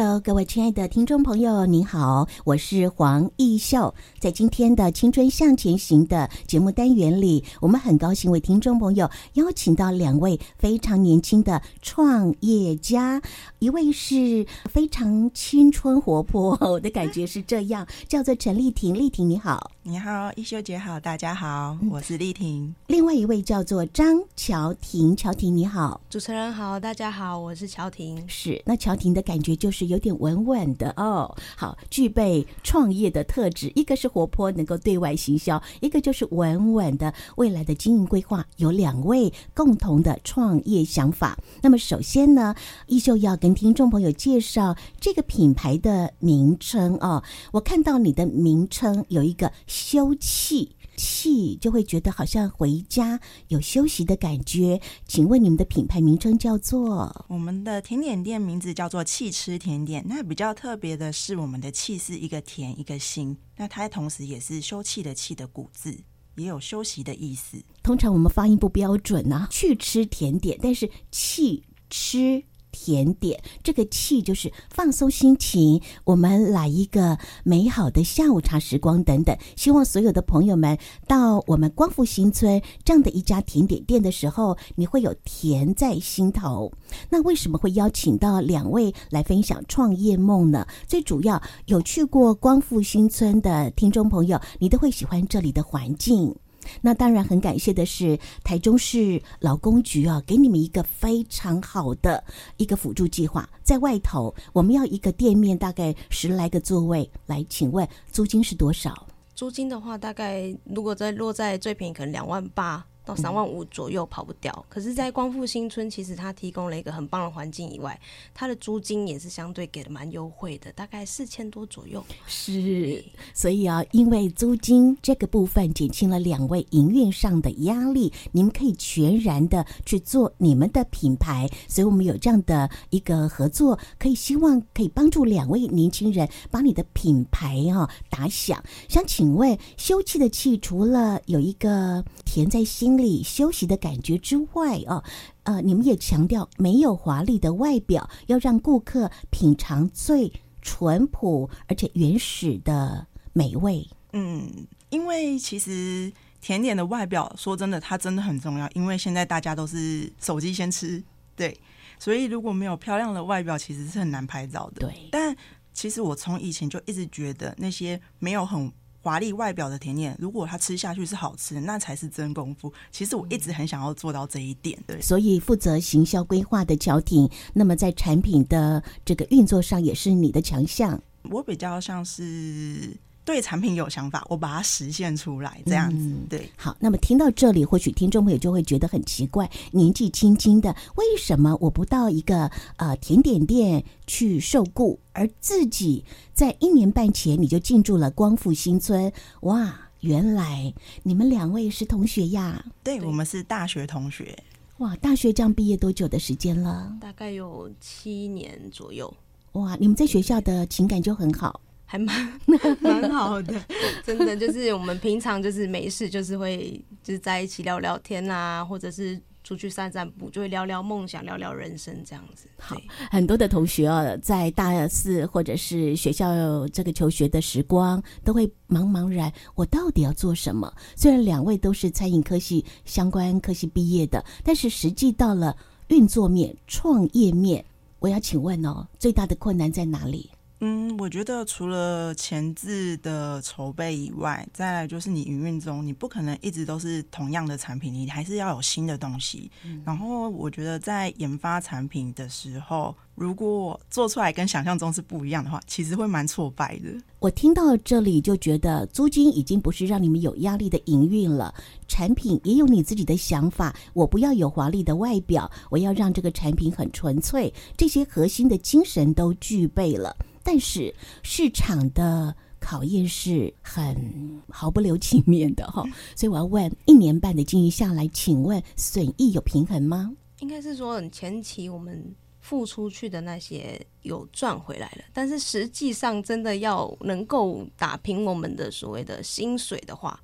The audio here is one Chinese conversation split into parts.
Hello，各位亲爱的听众朋友，您好，我是黄艺秀。在今天的《青春向前行》的节目单元里，我们很高兴为听众朋友邀请到两位非常年轻的创业家，一位是非常青春活泼，我的感觉是这样，叫做陈丽婷。丽婷你好，你好，义秀姐好，大家好，我是丽婷。另外一位叫做张乔婷，乔婷你好，主持人好，大家好，我是乔婷。是，那乔婷的感觉就是。有点稳稳的哦，好，具备创业的特质。一个是活泼，能够对外行销；一个就是稳稳的未来的经营规划。有两位共同的创业想法。那么，首先呢，一秀要跟听众朋友介绍这个品牌的名称哦。我看到你的名称有一个“休憩”。气就会觉得好像回家有休息的感觉。请问你们的品牌名称叫做？我们的甜点店名字叫做“气吃甜点”。那比较特别的是，我们的“气”是一个甜一个心，那它同时也是休憩的“气”的古字，也有休息的意思。通常我们发音不标准啊，去吃甜点，但是气吃。甜点，这个气就是放松心情，我们来一个美好的下午茶时光等等。希望所有的朋友们到我们光复新村这样的一家甜点店的时候，你会有甜在心头。那为什么会邀请到两位来分享创业梦呢？最主要有去过光复新村的听众朋友，你都会喜欢这里的环境。那当然很感谢的是台中市劳工局啊，给你们一个非常好的一个辅助计划，在外头我们要一个店面大概十来个座位，来，请问租金是多少？租金的话，大概如果在落在最便宜，可能两万八。到三万五左右跑不掉，可是，在光复新村，其实它提供了一个很棒的环境以外，它的租金也是相对给的蛮优惠的，大概四千多左右。是，所以啊，因为租金这个部分减轻了两位营运上的压力，你们可以全然的去做你们的品牌，所以我们有这样的一个合作，可以希望可以帮助两位年轻人把你的品牌哈、啊、打响。想请问，休憩的气除了有一个甜在心里休息的感觉之外哦，呃，你们也强调没有华丽的外表，要让顾客品尝最淳朴而且原始的美味。嗯，因为其实甜点的外表，说真的，它真的很重要。因为现在大家都是手机先吃，对，所以如果没有漂亮的外表，其实是很难拍照的。对，但其实我从以前就一直觉得那些没有很。华丽外表的甜点，如果它吃下去是好吃，那才是真功夫。其实我一直很想要做到这一点，对。所以负责行销规划的乔婷，那么在产品的这个运作上也是你的强项。我比较像是。对产品有想法，我把它实现出来，这样子、嗯、对。好，那么听到这里，或许听众朋友就会觉得很奇怪：年纪轻轻的，为什么我不到一个呃甜点店去受雇，而自己在一年半前你就进驻了光复新村？哇，原来你们两位是同学呀？对，我们是大学同学。哇，大学这样毕业多久的时间了？大概有七年左右。哇，你们在学校的情感就很好。还蛮 蛮好的，真的就是我们平常就是没事，就是会就是在一起聊聊天啊，或者是出去散散步，就会聊聊梦想，聊聊人生这样子。好，很多的同学啊，在大四或者是学校这个求学的时光，都会茫茫然，我到底要做什么？虽然两位都是餐饮科系相关科系毕业的，但是实际到了运作面、创业面，我要请问哦，最大的困难在哪里？嗯，我觉得除了前置的筹备以外，再来就是你营运中，你不可能一直都是同样的产品，你还是要有新的东西。嗯。然后我觉得在研发产品的时候，如果做出来跟想象中是不一样的话，其实会蛮挫败的。我听到这里就觉得，租金已经不是让你们有压力的营运了，产品也有你自己的想法。我不要有华丽的外表，我要让这个产品很纯粹，这些核心的精神都具备了。但是市场的考验是很毫不留情面的哈，所以我要问：一年半的经营下来，请问损益有平衡吗？应该是说，前期我们付出去的那些有赚回来了，但是实际上真的要能够打平我们的所谓的薪水的话。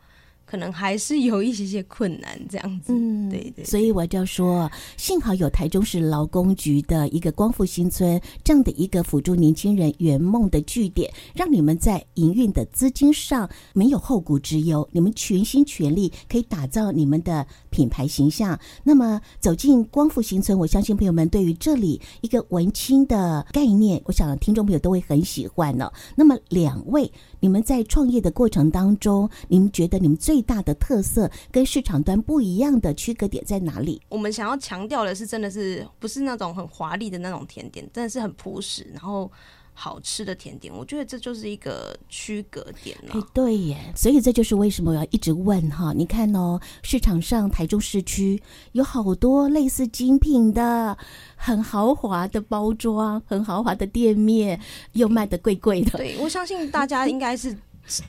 可能还是有一些些困难，这样子。嗯，对对。所以我就说，幸好有台中市劳工局的一个光复新村这样的一个辅助年轻人圆梦的据点，让你们在营运的资金上没有后顾之忧，你们全心全力可以打造你们的品牌形象。那么走进光复新村，我相信朋友们对于这里一个文青的概念，我想听众朋友都会很喜欢呢。那么两位。你们在创业的过程当中，你们觉得你们最大的特色跟市场端不一样的区隔点在哪里？我们想要强调的是，真的是不是那种很华丽的那种甜点，真的是很朴实，然后好吃的甜点。我觉得这就是一个区隔点了。哎，对耶，所以这就是为什么我要一直问哈。你看哦，市场上台中市区有好多类似精品的。很豪华的包装，很豪华的店面，又卖的贵贵的。对，我相信大家应该是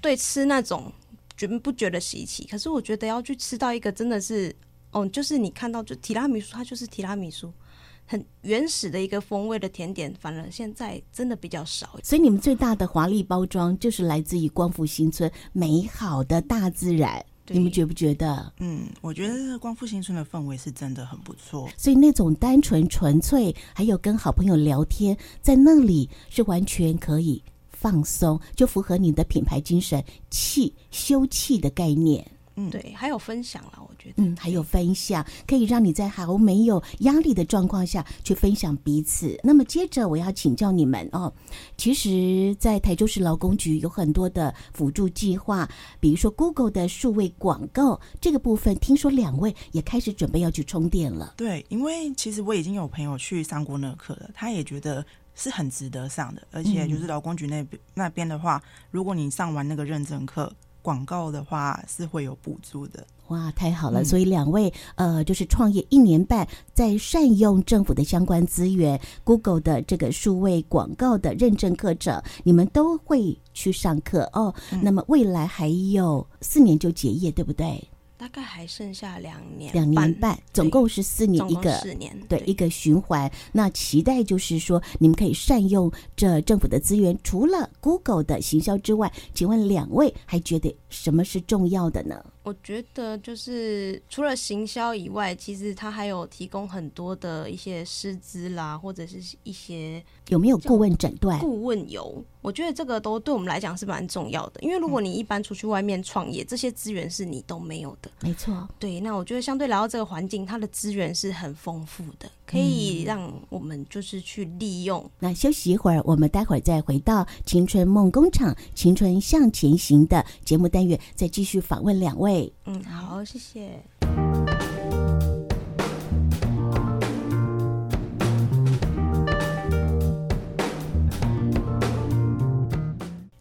对吃那种觉不觉得稀奇？可是我觉得要去吃到一个真的是，哦，就是你看到就提拉米苏，它就是提拉米苏，很原始的一个风味的甜点，反而现在真的比较少。所以你们最大的华丽包装就是来自于光复新村美好的大自然。你们觉不觉得？嗯，我觉得光复新村的氛围是真的很不错。所以那种单纯纯粹，还有跟好朋友聊天，在那里是完全可以放松，就符合你的品牌精神，气休憩的概念。嗯，对，还有分享了，我觉得，嗯，还有分享，可以让你在毫没有压力的状况下去分享彼此。那么接着我要请教你们哦，其实，在台州市劳工局有很多的辅助计划，比如说 Google 的数位广告这个部分，听说两位也开始准备要去充电了。对，因为其实我已经有朋友去上过那个课了，他也觉得是很值得上的，而且就是劳工局那边、嗯、那边的话，如果你上完那个认证课。广告的话是会有补助的。哇，太好了！所以两位呃，就是创业一年半，在善用政府的相关资源，Google 的这个数位广告的认证课程，你们都会去上课哦。那么未来还有四年就结业，对不对？大概还剩下两年，两年半，总共是四年一个，四年对，对一个循环。那期待就是说，你们可以善用这政府的资源，除了 Google 的行销之外，请问两位还觉得什么是重要的呢？我觉得就是除了行销以外，其实它还有提供很多的一些师资啦，或者是一些有没有顾问诊断？顾问有，我觉得这个都对我们来讲是蛮重要的。因为如果你一般出去外面创业，这些资源是你都没有的。没错，对。那我觉得相对来到这个环境，它的资源是很丰富的，可以让我们就是去利用。嗯。那休息一会儿，我们待会儿再回到青春梦工厂、青春向前行的节目单元，再继续访问两位。嗯，好，谢谢。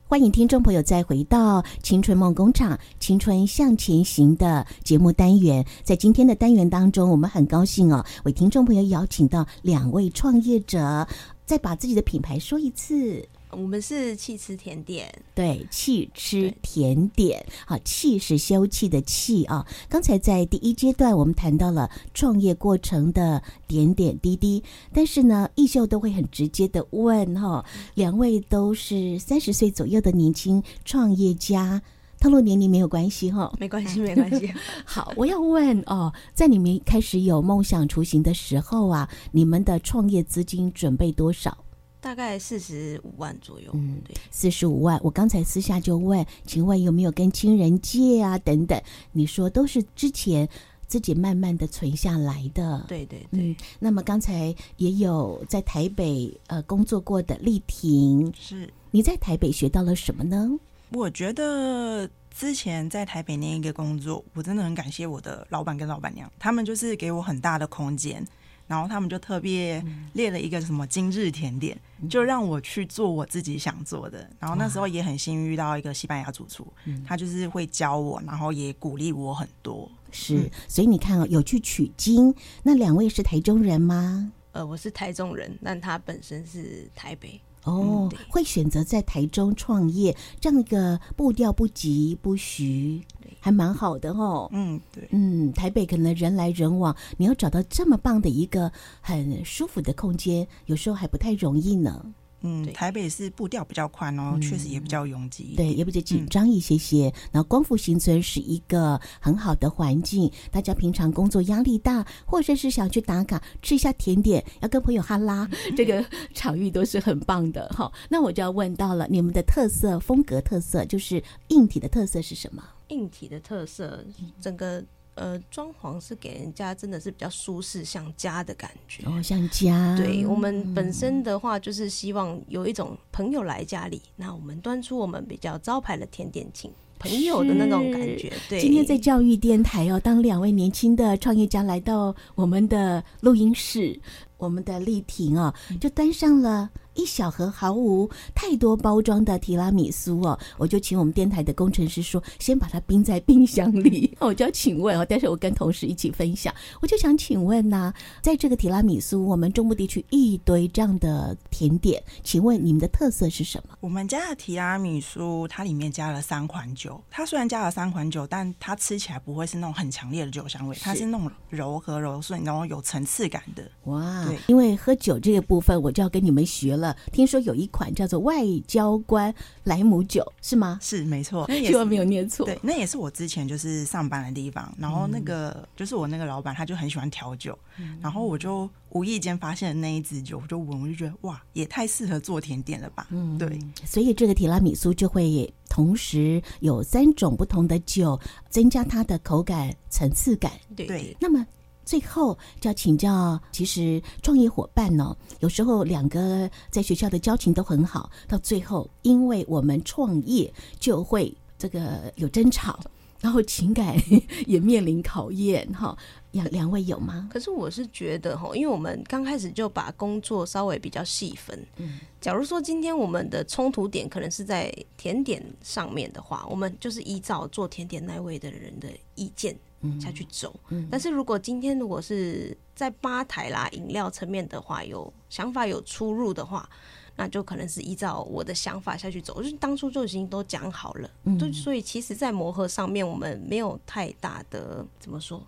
欢迎听众朋友再回到《青春梦工厂》“青春向前行”的节目单元。在今天的单元当中，我们很高兴哦，为听众朋友邀请到两位创业者，再把自己的品牌说一次。我们是气吃甜点，对，气吃甜点，好，气是休憩的气啊。刚才在第一阶段，我们谈到了创业过程的点点滴滴，但是呢，艺秀都会很直接的问哈，两位都是三十岁左右的年轻创业家，透露年龄没有关系哈，没关系，没关系。好，我要问哦，在你们开始有梦想雏形的时候啊，你们的创业资金准备多少？大概四十五万左右，嗯，对，四十五万。我刚才私下就问，请问有没有跟亲人借啊？等等，你说都是之前自己慢慢的存下来的。对对对。嗯，那么刚才也有在台北呃工作过的丽婷，是你在台北学到了什么呢？我觉得之前在台北那一个工作，我真的很感谢我的老板跟老板娘，他们就是给我很大的空间。然后他们就特别列了一个什么今日甜点，嗯、就让我去做我自己想做的。然后那时候也很幸运遇到一个西班牙主厨，他就是会教我，然后也鼓励我很多。是，嗯、所以你看哦，有去取经。那两位是台中人吗？呃，我是台中人，但他本身是台北。哦，嗯、会选择在台中创业，这样一个步调不急不徐，还蛮好的哦。嗯，对，嗯，台北可能人来人往，你要找到这么棒的一个很舒服的空间，有时候还不太容易呢。嗯，台北是步调比较宽哦，确、嗯、实也比较拥挤，对，也比较紧张一些些。然后光复新村是一个很好的环境，大家平常工作压力大，或者是想去打卡吃一下甜点，要跟朋友哈拉，这个场域都是很棒的。好，那我就要问到了，你们的特色风格特色就是硬体的特色是什么？硬体的特色，整个。呃，装潢是给人家真的是比较舒适，像家的感觉哦，像家。对，我们本身的话，就是希望有一种朋友来家里，那我们端出我们比较招牌的甜点，请朋友的那种感觉。对，今天在教育电台哦，当两位年轻的创业家来到我们的录音室，我们的丽婷哦，就端上了。一小盒毫无太多包装的提拉米苏哦，我就请我们电台的工程师说，先把它冰在冰箱里。我就要请问哦，但是我跟同事一起分享。我就想请问呐、啊，在这个提拉米苏，我们中部地区一堆这样的甜点，请问你们的特色是什么？我们家的提拉米苏，它里面加了三款酒。它虽然加了三款酒，但它吃起来不会是那种很强烈的酒香味，它是那种柔和柔顺，然后有层次感的。哇，对，因为喝酒这个部分，我就要跟你们学了。听说有一款叫做外交官莱姆酒，是吗？是，没错，那希望没有念错。对，那也是我之前就是上班的地方，然后那个、嗯、就是我那个老板，他就很喜欢调酒，嗯、然后我就无意间发现了那一支酒，我就闻，我就觉得哇，也太适合做甜点了吧。嗯，对，所以这个提拉米苏就会同时有三种不同的酒，增加它的口感层次感。对，那么。最后就要请教，其实创业伙伴呢，有时候两个在学校的交情都很好，到最后因为我们创业就会这个有争吵，然后情感也面临考验哈。两两位有吗？可是我是觉得哈，因为我们刚开始就把工作稍微比较细分。嗯，假如说今天我们的冲突点可能是在甜点上面的话，我们就是依照做甜点那位的人的意见。下去走，但是如果今天如果是在吧台啦、饮料层面的话，有想法有出入的话，那就可能是依照我的想法下去走，就是当初就已经都讲好了，就所以其实，在磨合上面，我们没有太大的怎么说，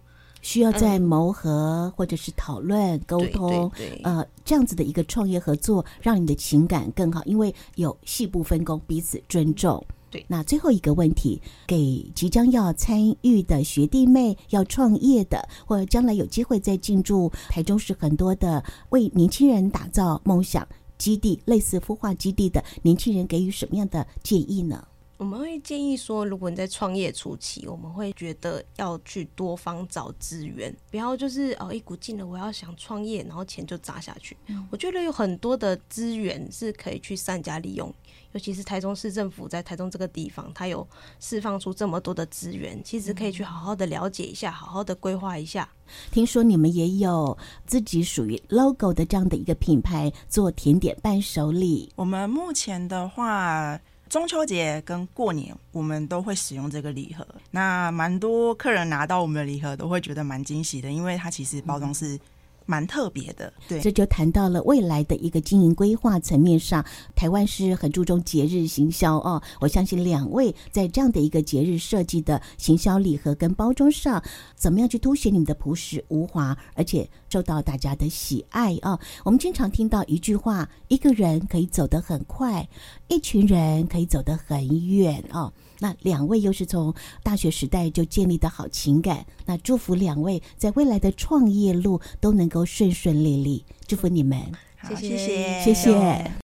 需要在磨合或者是讨论沟通，呃，这样子的一个创业合作，让你的情感更好，因为有细部分工，彼此尊重。对，那最后一个问题，给即将要参与的学弟妹、要创业的，或者将来有机会再进驻台中市很多的为年轻人打造梦想基地、类似孵化基地的年轻人，给予什么样的建议呢？我们会建议说，如果你在创业初期，我们会觉得要去多方找资源，不要就是哦一股劲的，我要想创业，然后钱就砸下去。嗯。我觉得有很多的资源是可以去善加利用。尤其是台中市政府在台中这个地方，它有释放出这么多的资源，其实可以去好好的了解一下，好好的规划一下。听说你们也有自己属于 logo 的这样的一个品牌，做甜点伴手礼。我们目前的话，中秋节跟过年，我们都会使用这个礼盒。那蛮多客人拿到我们的礼盒，都会觉得蛮惊喜的，因为它其实包装是。蛮特别的，对，这就谈到了未来的一个经营规划层面上，台湾是很注重节日行销哦。我相信两位在这样的一个节日设计的行销礼盒跟包装上，怎么样去凸显你们的朴实无华，而且受到大家的喜爱啊、哦。我们经常听到一句话：一个人可以走得很快，一群人可以走得很远哦。那两位又是从大学时代就建立的好情感，那祝福两位在未来的创业路都能够顺顺利利，祝福你们，好谢谢，谢谢。